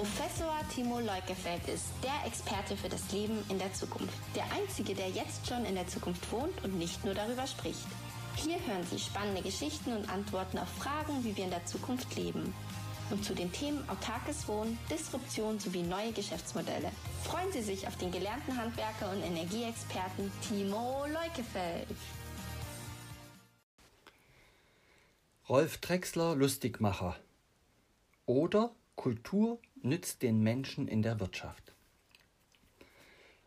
Professor Timo Leukefeld ist der Experte für das Leben in der Zukunft. Der einzige, der jetzt schon in der Zukunft wohnt und nicht nur darüber spricht. Hier hören Sie spannende Geschichten und Antworten auf Fragen, wie wir in der Zukunft leben. Und zu den Themen autarkes Wohnen, Disruption sowie neue Geschäftsmodelle. Freuen Sie sich auf den gelernten Handwerker und Energieexperten Timo Leukefeld. Rolf Drexler Lustigmacher oder Kultur nützt den Menschen in der Wirtschaft.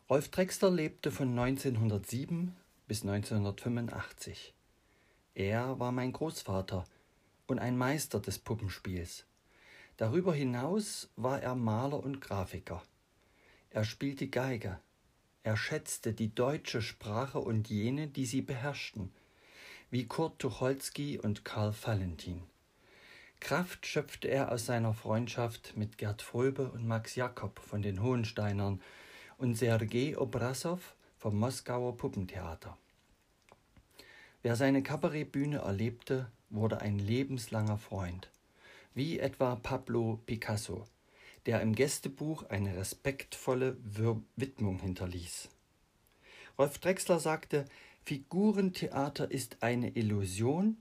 Rolf Drexler lebte von 1907 bis 1985. Er war mein Großvater und ein Meister des Puppenspiels. Darüber hinaus war er Maler und Grafiker. Er spielte Geige. Er schätzte die deutsche Sprache und jene, die sie beherrschten, wie Kurt Tucholsky und Karl Valentin. Kraft schöpfte er aus seiner Freundschaft mit Gerd Fröbe und Max Jakob von den Hohensteinern und Sergei Obrassow vom Moskauer Puppentheater. Wer seine Kabarettbühne erlebte, wurde ein lebenslanger Freund, wie etwa Pablo Picasso, der im Gästebuch eine respektvolle Widmung hinterließ. Rolf Drexler sagte, Figurentheater ist eine Illusion,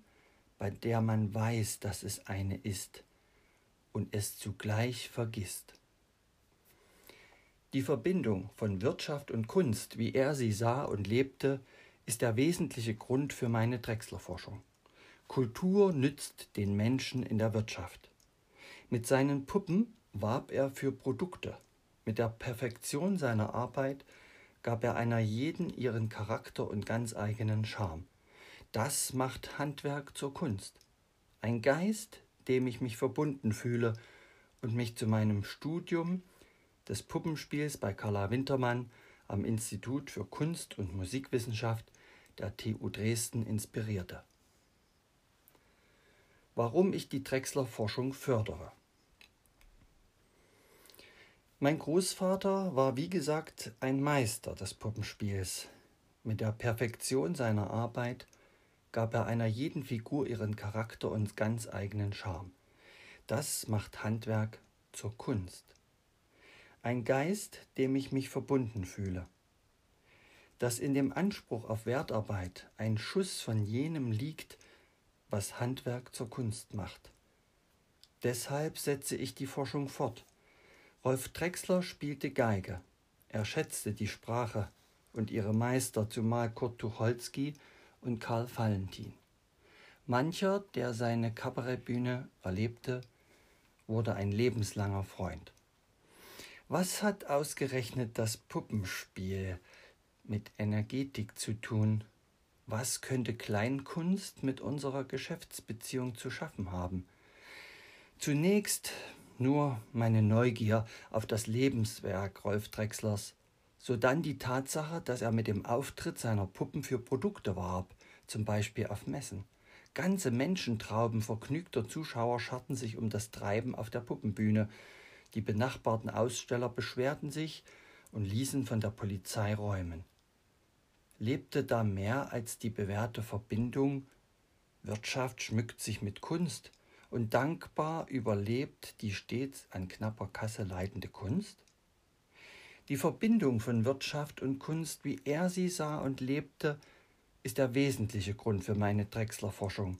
bei der man weiß, dass es eine ist und es zugleich vergisst. Die Verbindung von Wirtschaft und Kunst, wie er sie sah und lebte, ist der wesentliche Grund für meine Drechsler-Forschung. Kultur nützt den Menschen in der Wirtschaft. Mit seinen Puppen warb er für Produkte. Mit der Perfektion seiner Arbeit gab er einer jeden ihren Charakter und ganz eigenen Charme. Das macht Handwerk zur Kunst. Ein Geist, dem ich mich verbunden fühle und mich zu meinem Studium des Puppenspiels bei Carla Wintermann am Institut für Kunst und Musikwissenschaft der TU Dresden inspirierte. Warum ich die Drechsler Forschung fördere. Mein Großvater war wie gesagt ein Meister des Puppenspiels. Mit der Perfektion seiner Arbeit gab er einer jeden Figur ihren Charakter und ganz eigenen Charme. Das macht Handwerk zur Kunst. Ein Geist, dem ich mich verbunden fühle. Dass in dem Anspruch auf Wertarbeit ein Schuss von jenem liegt, was Handwerk zur Kunst macht. Deshalb setze ich die Forschung fort Rolf Drexler spielte Geige. Er schätzte die Sprache und ihre Meister, zumal Kurt Tucholsky und Karl Valentin. Mancher, der seine Kabarettbühne erlebte, wurde ein lebenslanger Freund. Was hat ausgerechnet das Puppenspiel mit Energetik zu tun? Was könnte Kleinkunst mit unserer Geschäftsbeziehung zu schaffen haben? Zunächst nur meine Neugier auf das Lebenswerk Rolf Drexlers, sodann die Tatsache, dass er mit dem Auftritt seiner Puppen für Produkte warb, zum Beispiel auf Messen. Ganze Menschentrauben vergnügter Zuschauer scharten sich um das Treiben auf der Puppenbühne. Die benachbarten Aussteller beschwerten sich und ließen von der Polizei räumen. Lebte da mehr als die bewährte Verbindung Wirtschaft schmückt sich mit Kunst, und dankbar überlebt die stets an knapper Kasse leidende Kunst? Die Verbindung von Wirtschaft und Kunst, wie er sie sah und lebte, ist der wesentliche Grund für meine Drechsler-Forschung.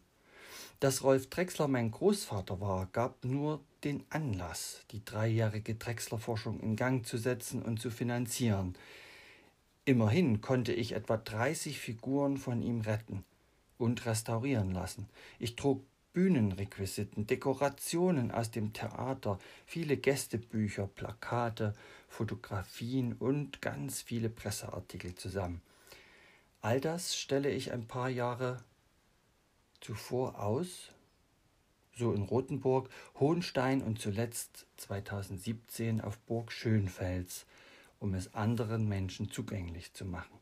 Dass Rolf Drechsler mein Großvater war, gab nur den Anlass, die dreijährige Drechsler-Forschung in Gang zu setzen und zu finanzieren. Immerhin konnte ich etwa 30 Figuren von ihm retten und restaurieren lassen. Ich trug Bühnenrequisiten, Dekorationen aus dem Theater, viele Gästebücher, Plakate, Fotografien und ganz viele Presseartikel zusammen. All das stelle ich ein paar Jahre zuvor aus, so in Rothenburg, Hohenstein und zuletzt 2017 auf Burg Schönfels, um es anderen Menschen zugänglich zu machen.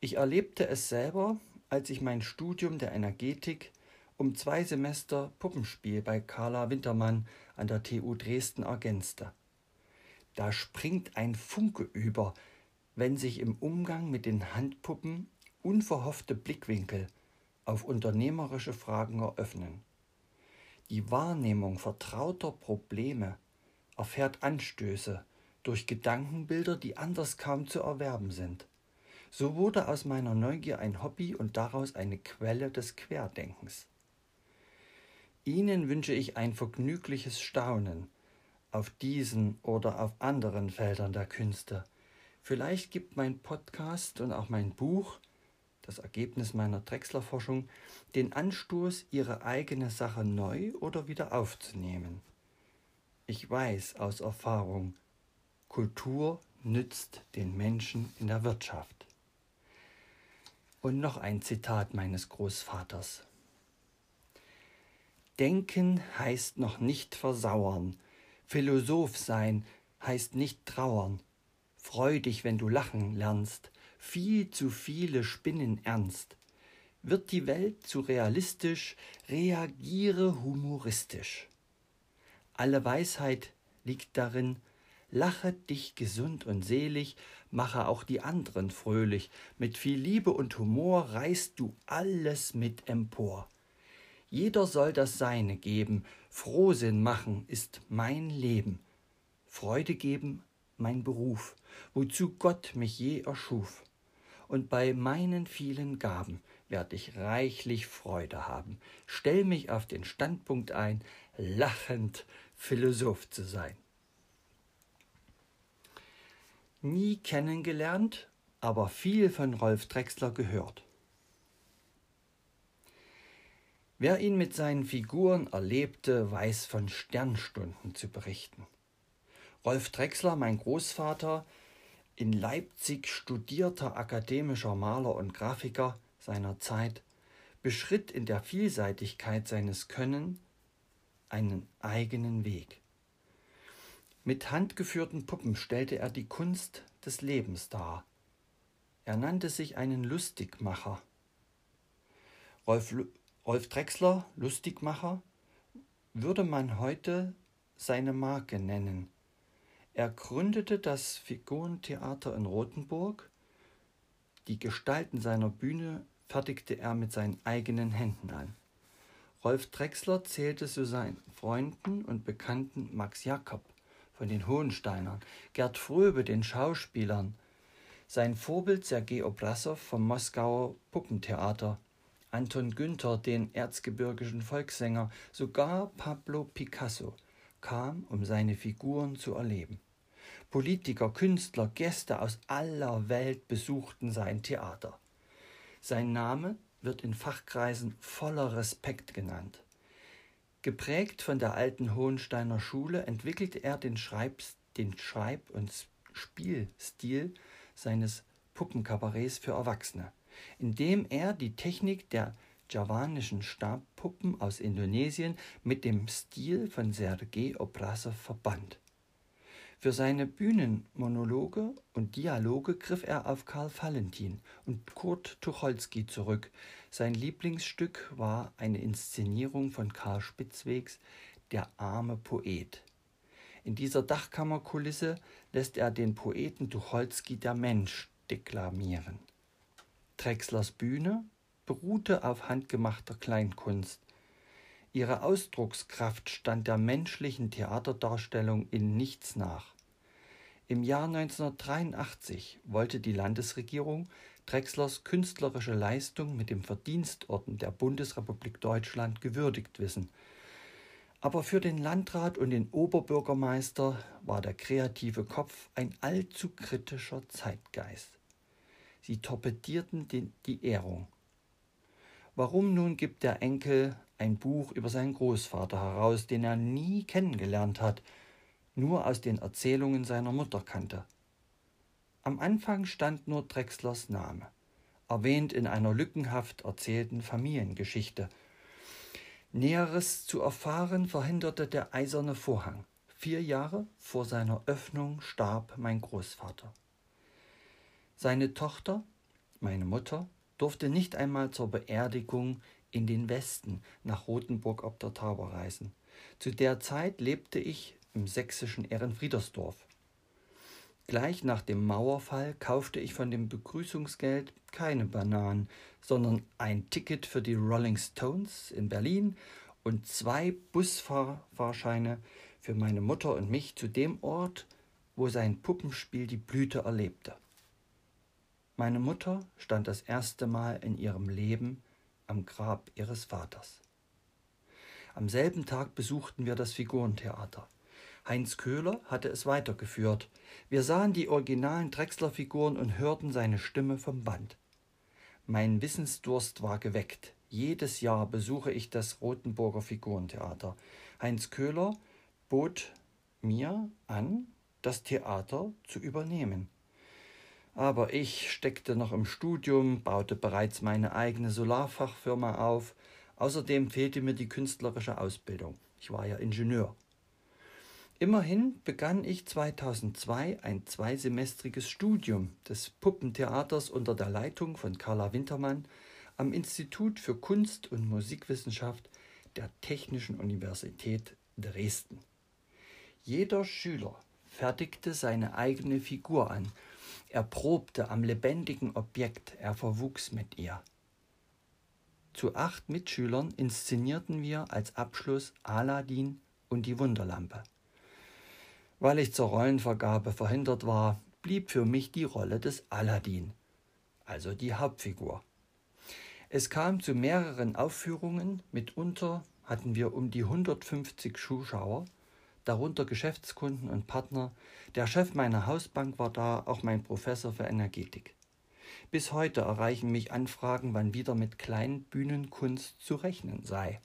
Ich erlebte es selber, als ich mein Studium der Energetik um zwei Semester Puppenspiel bei Carla Wintermann an der TU Dresden ergänzte. Da springt ein Funke über, wenn sich im Umgang mit den Handpuppen unverhoffte Blickwinkel auf unternehmerische Fragen eröffnen. Die Wahrnehmung vertrauter Probleme erfährt Anstöße durch Gedankenbilder, die anders kaum zu erwerben sind. So wurde aus meiner Neugier ein Hobby und daraus eine Quelle des Querdenkens. Ihnen wünsche ich ein vergnügliches Staunen auf diesen oder auf anderen Feldern der Künste. Vielleicht gibt mein Podcast und auch mein Buch, das Ergebnis meiner Drechsler-Forschung, den Anstoß, Ihre eigene Sache neu oder wieder aufzunehmen. Ich weiß aus Erfahrung, Kultur nützt den Menschen in der Wirtschaft. Und noch ein Zitat meines Großvaters. Denken heißt noch nicht versauern, Philosoph sein heißt nicht trauern, freu dich, wenn du lachen lernst, viel zu viele spinnen ernst. Wird die Welt zu realistisch, reagiere humoristisch. Alle Weisheit liegt darin, lache dich gesund und selig, mache auch die anderen fröhlich, mit viel Liebe und Humor reißt du alles mit empor. Jeder soll das Seine geben, Frohsinn machen ist mein Leben, Freude geben mein Beruf, wozu Gott mich je erschuf. Und bei meinen vielen Gaben werd ich reichlich Freude haben. Stell mich auf den Standpunkt ein, lachend Philosoph zu sein. Nie kennengelernt, aber viel von Rolf Drexler gehört. Wer ihn mit seinen Figuren erlebte, weiß von Sternstunden zu berichten. Rolf Drexler, mein Großvater, in Leipzig studierter akademischer Maler und Grafiker seiner Zeit, beschritt in der Vielseitigkeit seines Können einen eigenen Weg. Mit handgeführten Puppen stellte er die Kunst des Lebens dar. Er nannte sich einen Lustigmacher. Rolf, Rolf Drexler, Lustigmacher, würde man heute seine Marke nennen. Er gründete das Figurentheater in Rothenburg. Die Gestalten seiner Bühne fertigte er mit seinen eigenen Händen an. Rolf Drexler zählte zu seinen Freunden und Bekannten Max Jakob von den Hohensteinern, Gerd Fröbe, den Schauspielern, sein Vorbild Sergei Oblassow vom Moskauer Puppentheater, Anton Günther, den erzgebirgischen Volkssänger, sogar Pablo Picasso kam, um seine Figuren zu erleben. Politiker, Künstler, Gäste aus aller Welt besuchten sein Theater. Sein Name wird in Fachkreisen voller Respekt genannt. Geprägt von der alten Hohensteiner Schule entwickelte er den, Schreibs, den Schreib- und Spielstil seines Puppenkabarets für Erwachsene, indem er die Technik der javanischen Stabpuppen aus Indonesien mit dem Stil von Sergei Obrazov verband. Für seine Bühnenmonologe und Dialoge griff er auf Karl Valentin und Kurt Tucholsky zurück. Sein Lieblingsstück war eine Inszenierung von Karl Spitzwegs Der arme Poet. In dieser Dachkammerkulisse lässt er den Poeten Tucholsky der Mensch deklamieren. Drexlers Bühne beruhte auf handgemachter Kleinkunst. Ihre Ausdruckskraft stand der menschlichen Theaterdarstellung in nichts nach. Im Jahr 1983 wollte die Landesregierung Drexlers künstlerische Leistung mit dem Verdienstorden der Bundesrepublik Deutschland gewürdigt wissen. Aber für den Landrat und den Oberbürgermeister war der kreative Kopf ein allzu kritischer Zeitgeist. Sie torpedierten die Ehrung. Warum nun gibt der Enkel ein Buch über seinen Großvater heraus, den er nie kennengelernt hat, nur aus den Erzählungen seiner Mutter kannte. Am Anfang stand nur Drexlers Name, erwähnt in einer lückenhaft erzählten Familiengeschichte. Näheres zu erfahren verhinderte der eiserne Vorhang. Vier Jahre vor seiner Öffnung starb mein Großvater. Seine Tochter, meine Mutter, durfte nicht einmal zur Beerdigung in den Westen nach Rothenburg ob der Tauber reisen. Zu der Zeit lebte ich im sächsischen Ehrenfriedersdorf. Gleich nach dem Mauerfall kaufte ich von dem Begrüßungsgeld keine Bananen, sondern ein Ticket für die Rolling Stones in Berlin und zwei Busfahrscheine für meine Mutter und mich zu dem Ort, wo sein Puppenspiel die Blüte erlebte. Meine Mutter stand das erste Mal in ihrem Leben am Grab ihres Vaters. Am selben Tag besuchten wir das Figurentheater. Heinz Köhler hatte es weitergeführt. Wir sahen die originalen Drechsler-Figuren und hörten seine Stimme vom Band. Mein Wissensdurst war geweckt. Jedes Jahr besuche ich das Rothenburger Figurentheater. Heinz Köhler bot mir an, das Theater zu übernehmen. Aber ich steckte noch im Studium, baute bereits meine eigene Solarfachfirma auf. Außerdem fehlte mir die künstlerische Ausbildung. Ich war ja Ingenieur. Immerhin begann ich 2002 ein zweisemestriges Studium des Puppentheaters unter der Leitung von Carla Wintermann am Institut für Kunst- und Musikwissenschaft der Technischen Universität Dresden. Jeder Schüler fertigte seine eigene Figur an, er probte am lebendigen Objekt, er verwuchs mit ihr. Zu acht Mitschülern inszenierten wir als Abschluss Aladdin und die Wunderlampe. Weil ich zur Rollenvergabe verhindert war, blieb für mich die Rolle des Aladdin, also die Hauptfigur. Es kam zu mehreren Aufführungen, mitunter hatten wir um die 150 Zuschauer, darunter Geschäftskunden und Partner. Der Chef meiner Hausbank war da, auch mein Professor für Energetik. Bis heute erreichen mich Anfragen, wann wieder mit Kleinbühnenkunst zu rechnen sei.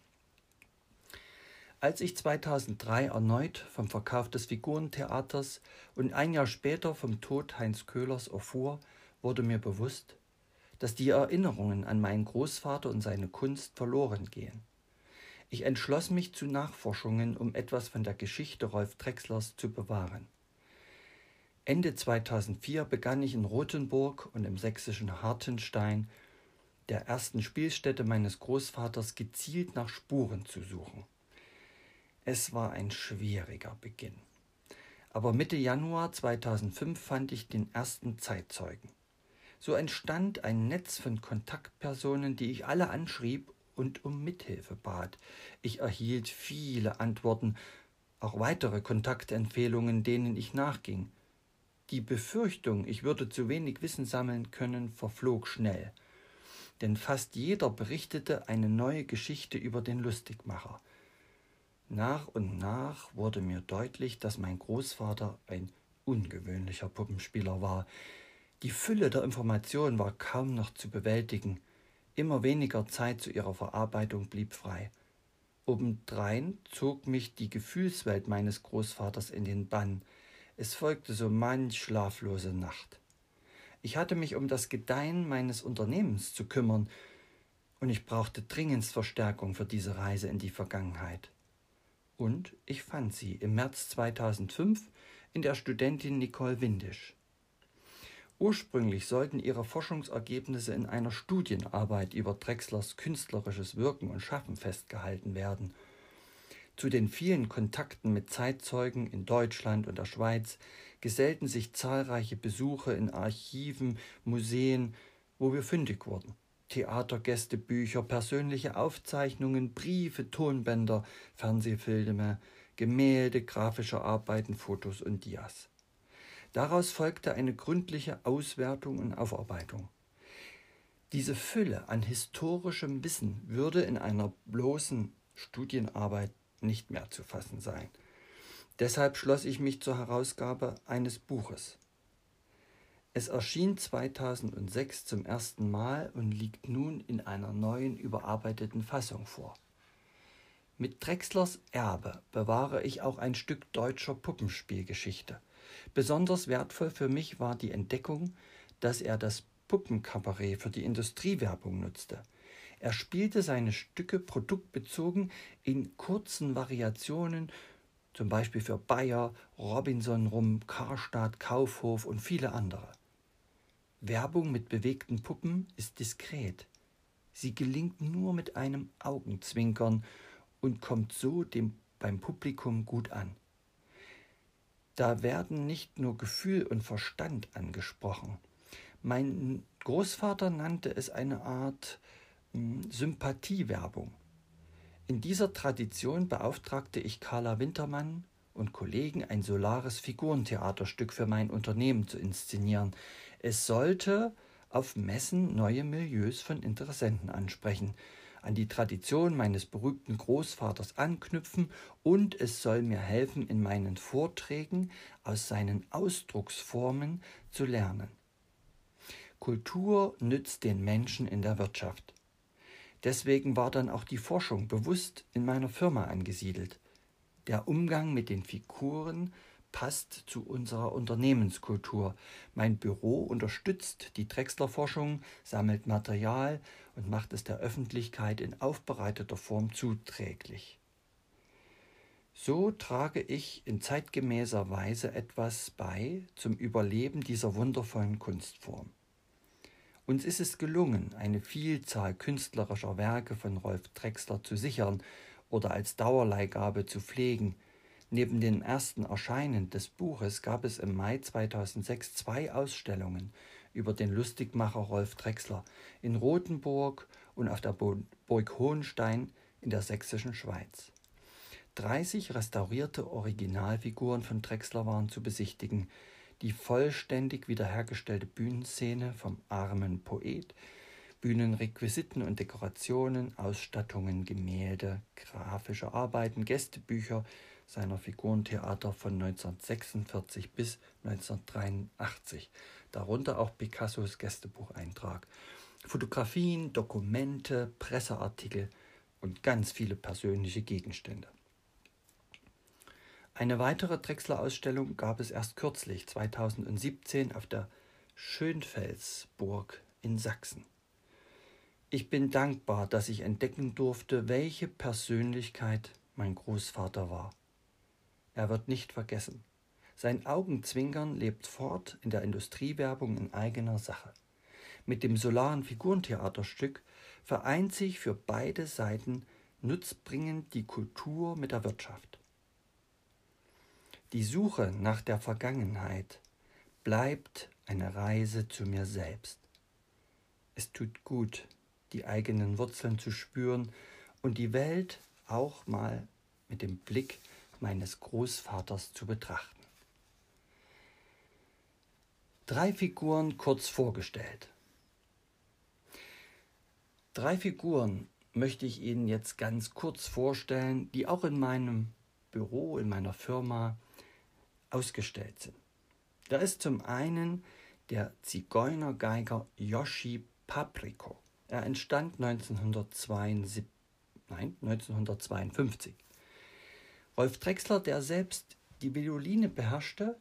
Als ich 2003 erneut vom Verkauf des Figurentheaters und ein Jahr später vom Tod Heinz Köhlers erfuhr, wurde mir bewusst, dass die Erinnerungen an meinen Großvater und seine Kunst verloren gehen. Ich entschloss mich zu Nachforschungen, um etwas von der Geschichte Rolf Drechslers zu bewahren. Ende 2004 begann ich in Rothenburg und im sächsischen Hartenstein, der ersten Spielstätte meines Großvaters, gezielt nach Spuren zu suchen. Es war ein schwieriger Beginn. Aber Mitte Januar 2005 fand ich den ersten Zeitzeugen. So entstand ein Netz von Kontaktpersonen, die ich alle anschrieb und um Mithilfe bat. Ich erhielt viele Antworten, auch weitere Kontaktempfehlungen, denen ich nachging. Die Befürchtung, ich würde zu wenig Wissen sammeln können, verflog schnell. Denn fast jeder berichtete eine neue Geschichte über den Lustigmacher. Nach und nach wurde mir deutlich, dass mein Großvater ein ungewöhnlicher Puppenspieler war. Die Fülle der Informationen war kaum noch zu bewältigen. Immer weniger Zeit zu ihrer Verarbeitung blieb frei. Obendrein zog mich die Gefühlswelt meines Großvaters in den Bann. Es folgte so manch schlaflose Nacht. Ich hatte mich um das Gedeihen meines Unternehmens zu kümmern, und ich brauchte dringendst Verstärkung für diese Reise in die Vergangenheit. Und ich fand sie im März 2005 in der Studentin Nicole Windisch. Ursprünglich sollten ihre Forschungsergebnisse in einer Studienarbeit über Drechslers künstlerisches Wirken und Schaffen festgehalten werden. Zu den vielen Kontakten mit Zeitzeugen in Deutschland und der Schweiz gesellten sich zahlreiche Besuche in Archiven, Museen, wo wir fündig wurden. Theatergästebücher, persönliche Aufzeichnungen, Briefe, Tonbänder, Fernsehfilme, Gemälde, grafische Arbeiten, Fotos und Dias. Daraus folgte eine gründliche Auswertung und Aufarbeitung. Diese Fülle an historischem Wissen würde in einer bloßen Studienarbeit nicht mehr zu fassen sein. Deshalb schloss ich mich zur Herausgabe eines Buches. Es erschien 2006 zum ersten Mal und liegt nun in einer neuen überarbeiteten Fassung vor. Mit Drechslers Erbe bewahre ich auch ein Stück deutscher Puppenspielgeschichte. Besonders wertvoll für mich war die Entdeckung, dass er das Puppenkabarett für die Industriewerbung nutzte. Er spielte seine Stücke produktbezogen in kurzen Variationen, zum Beispiel für Bayer, Robinson Rum, Karstadt, Kaufhof und viele andere. Werbung mit bewegten Puppen ist diskret. Sie gelingt nur mit einem Augenzwinkern und kommt so dem, beim Publikum gut an. Da werden nicht nur Gefühl und Verstand angesprochen. Mein Großvater nannte es eine Art hm, Sympathiewerbung. In dieser Tradition beauftragte ich Carla Wintermann und Kollegen ein solares Figurentheaterstück für mein Unternehmen zu inszenieren. Es sollte auf Messen neue Milieus von Interessenten ansprechen, an die Tradition meines berühmten Großvaters anknüpfen und es soll mir helfen, in meinen Vorträgen aus seinen Ausdrucksformen zu lernen. Kultur nützt den Menschen in der Wirtschaft. Deswegen war dann auch die Forschung bewusst in meiner Firma angesiedelt. Der Umgang mit den Figuren passt zu unserer Unternehmenskultur. Mein Büro unterstützt die Drechsler-Forschung, sammelt Material und macht es der Öffentlichkeit in aufbereiteter Form zuträglich. So trage ich in zeitgemäßer Weise etwas bei zum Überleben dieser wundervollen Kunstform. Uns ist es gelungen, eine Vielzahl künstlerischer Werke von Rolf Drexler zu sichern oder als Dauerleihgabe zu pflegen. Neben dem ersten Erscheinen des Buches gab es im Mai 2006 zwei Ausstellungen über den Lustigmacher Rolf Drexler in Rothenburg und auf der Burg Hohenstein in der sächsischen Schweiz. 30 restaurierte Originalfiguren von Drexler waren zu besichtigen, die vollständig wiederhergestellte Bühnenszene vom armen Poet, Bühnenrequisiten und Dekorationen, Ausstattungen, Gemälde, grafische Arbeiten, Gästebücher seiner Figurentheater von 1946 bis 1983, darunter auch Picassos Gästebucheintrag, Fotografien, Dokumente, Presseartikel und ganz viele persönliche Gegenstände. Eine weitere Drechsler-Ausstellung gab es erst kürzlich, 2017, auf der Schönfelsburg in Sachsen. Ich bin dankbar, dass ich entdecken durfte, welche Persönlichkeit mein Großvater war. Er wird nicht vergessen. Sein Augenzwinkern lebt fort in der Industriewerbung in eigener Sache. Mit dem solaren Figurentheaterstück vereint sich für beide Seiten nutzbringend die Kultur mit der Wirtschaft. Die Suche nach der Vergangenheit bleibt eine Reise zu mir selbst. Es tut gut, die eigenen Wurzeln zu spüren und die Welt auch mal mit dem Blick meines Großvaters zu betrachten. Drei Figuren kurz vorgestellt. Drei Figuren möchte ich Ihnen jetzt ganz kurz vorstellen, die auch in meinem Büro, in meiner Firma ausgestellt sind. Da ist zum einen der Zigeunergeiger Yoshi Papriko. Er entstand 1972, nein, 1952. Rolf Drexler, der selbst die Violine beherrschte,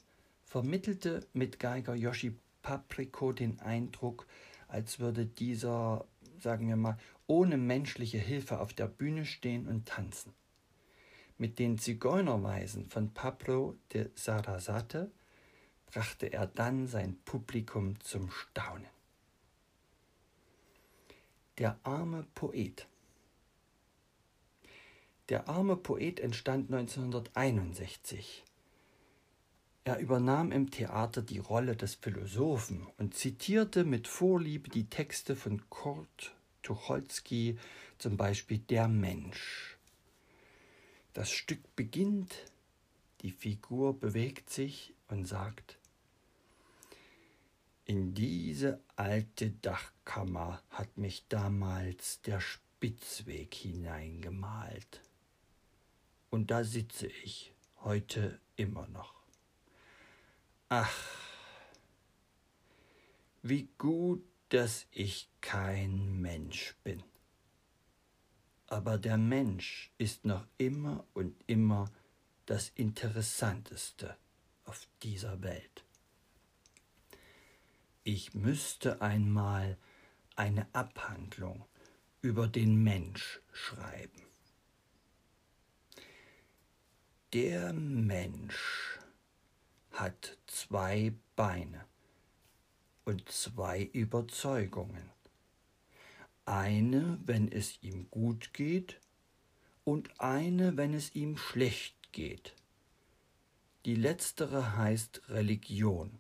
vermittelte mit Geiger Yoshi Papriko den Eindruck, als würde dieser, sagen wir mal, ohne menschliche Hilfe auf der Bühne stehen und tanzen. Mit den Zigeunerweisen von Pablo de Sarasate brachte er dann sein Publikum zum Staunen. Der arme Poet. Der arme Poet entstand 1961. Er übernahm im Theater die Rolle des Philosophen und zitierte mit Vorliebe die Texte von Kurt Tucholsky, zum Beispiel Der Mensch. Das Stück beginnt, die Figur bewegt sich und sagt, in diese alte Dachkammer hat mich damals der Spitzweg hineingemalt. Und da sitze ich heute immer noch. Ach, wie gut, dass ich kein Mensch bin aber der Mensch ist noch immer und immer das Interessanteste auf dieser Welt. Ich müsste einmal eine Abhandlung über den Mensch schreiben. Der Mensch hat zwei Beine und zwei Überzeugungen eine, wenn es ihm gut geht, und eine, wenn es ihm schlecht geht. Die letztere heißt Religion.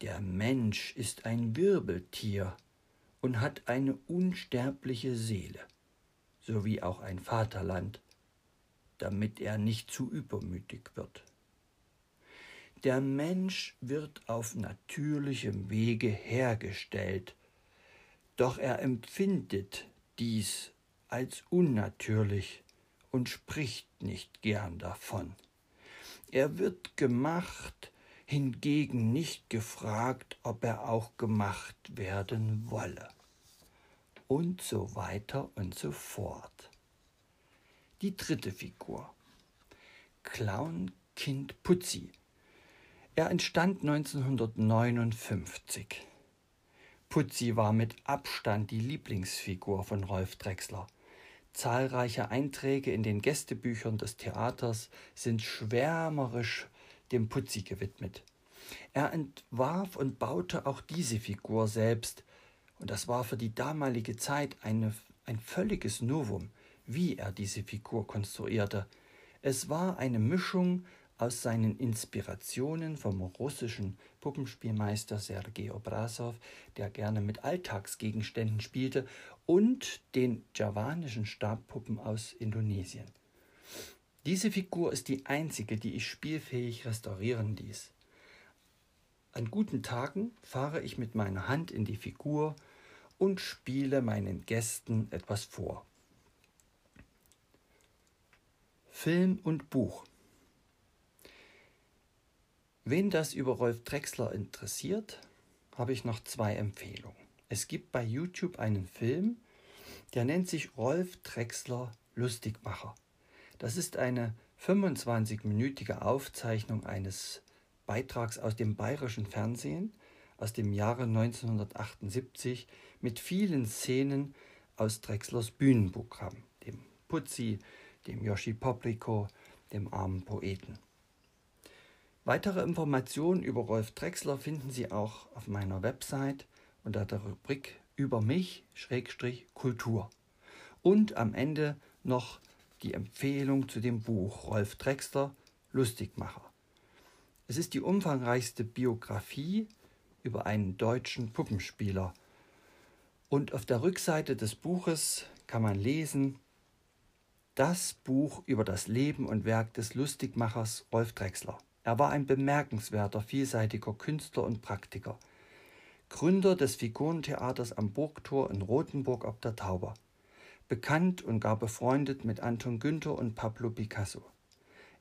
Der Mensch ist ein Wirbeltier und hat eine unsterbliche Seele, sowie auch ein Vaterland damit er nicht zu übermütig wird. Der Mensch wird auf natürlichem Wege hergestellt, doch er empfindet dies als unnatürlich und spricht nicht gern davon. Er wird gemacht, hingegen nicht gefragt, ob er auch gemacht werden wolle. Und so weiter und so fort. Die dritte Figur. Clownkind Putzi. Er entstand 1959. Putzi war mit Abstand die Lieblingsfigur von Rolf Drechsler. Zahlreiche Einträge in den Gästebüchern des Theaters sind schwärmerisch dem Putzi gewidmet. Er entwarf und baute auch diese Figur selbst, und das war für die damalige Zeit eine, ein völliges Novum, wie er diese Figur konstruierte. Es war eine Mischung aus seinen Inspirationen vom russischen Puppenspielmeister Sergei Obrasow, der gerne mit Alltagsgegenständen spielte, und den javanischen Stabpuppen aus Indonesien. Diese Figur ist die einzige, die ich spielfähig restaurieren ließ. An guten Tagen fahre ich mit meiner Hand in die Figur und spiele meinen Gästen etwas vor. Film und Buch Wen das über Rolf Drexler interessiert, habe ich noch zwei Empfehlungen. Es gibt bei YouTube einen Film, der nennt sich Rolf Drexler Lustigmacher. Das ist eine 25-minütige Aufzeichnung eines Beitrags aus dem bayerischen Fernsehen aus dem Jahre 1978 mit vielen Szenen aus Drexlers Bühnenprogramm, dem Putzi, dem Yoshi Poplico, dem armen Poeten. Weitere Informationen über Rolf Drexler finden Sie auch auf meiner Website unter der Rubrik Über mich Kultur. Und am Ende noch die Empfehlung zu dem Buch Rolf Drexler Lustigmacher. Es ist die umfangreichste Biografie über einen deutschen Puppenspieler. Und auf der Rückseite des Buches kann man lesen, das Buch über das Leben und Werk des Lustigmachers Rolf Drexler. Er war ein bemerkenswerter, vielseitiger Künstler und Praktiker. Gründer des Figurentheaters am Burgtor in Rothenburg ob der Tauber. Bekannt und gar befreundet mit Anton Günther und Pablo Picasso.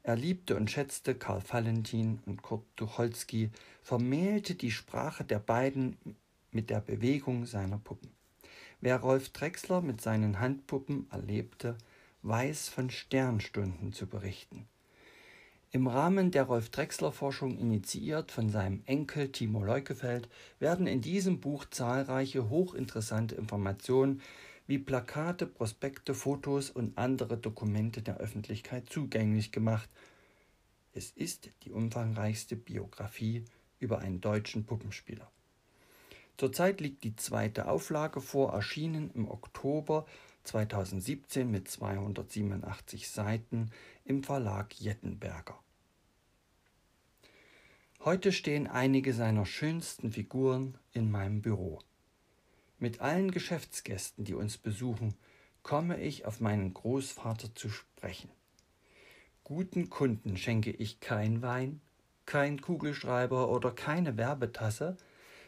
Er liebte und schätzte Karl Valentin und Kurt Tucholsky, vermählte die Sprache der beiden mit der Bewegung seiner Puppen. Wer Rolf Drexler mit seinen Handpuppen erlebte, weiß von Sternstunden zu berichten. Im Rahmen der Rolf-Drechsler-Forschung initiiert von seinem Enkel Timo Leukefeld werden in diesem Buch zahlreiche hochinteressante Informationen wie Plakate, Prospekte, Fotos und andere Dokumente der Öffentlichkeit zugänglich gemacht. Es ist die umfangreichste Biografie über einen deutschen Puppenspieler. Zurzeit liegt die zweite Auflage vor, erschienen im Oktober 2017 mit 287 Seiten im Verlag Jettenberger. Heute stehen einige seiner schönsten Figuren in meinem Büro. Mit allen Geschäftsgästen, die uns besuchen, komme ich auf meinen Großvater zu sprechen. Guten Kunden schenke ich kein Wein, kein Kugelschreiber oder keine Werbetasse,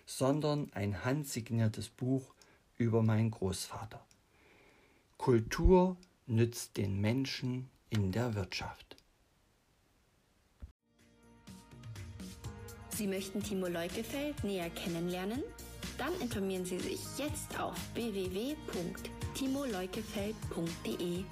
sondern ein handsigniertes Buch über meinen Großvater. Kultur nützt den Menschen in der Wirtschaft. Sie möchten Timo Leukefeld näher kennenlernen? Dann informieren Sie sich jetzt auf www.timoleukefeld.de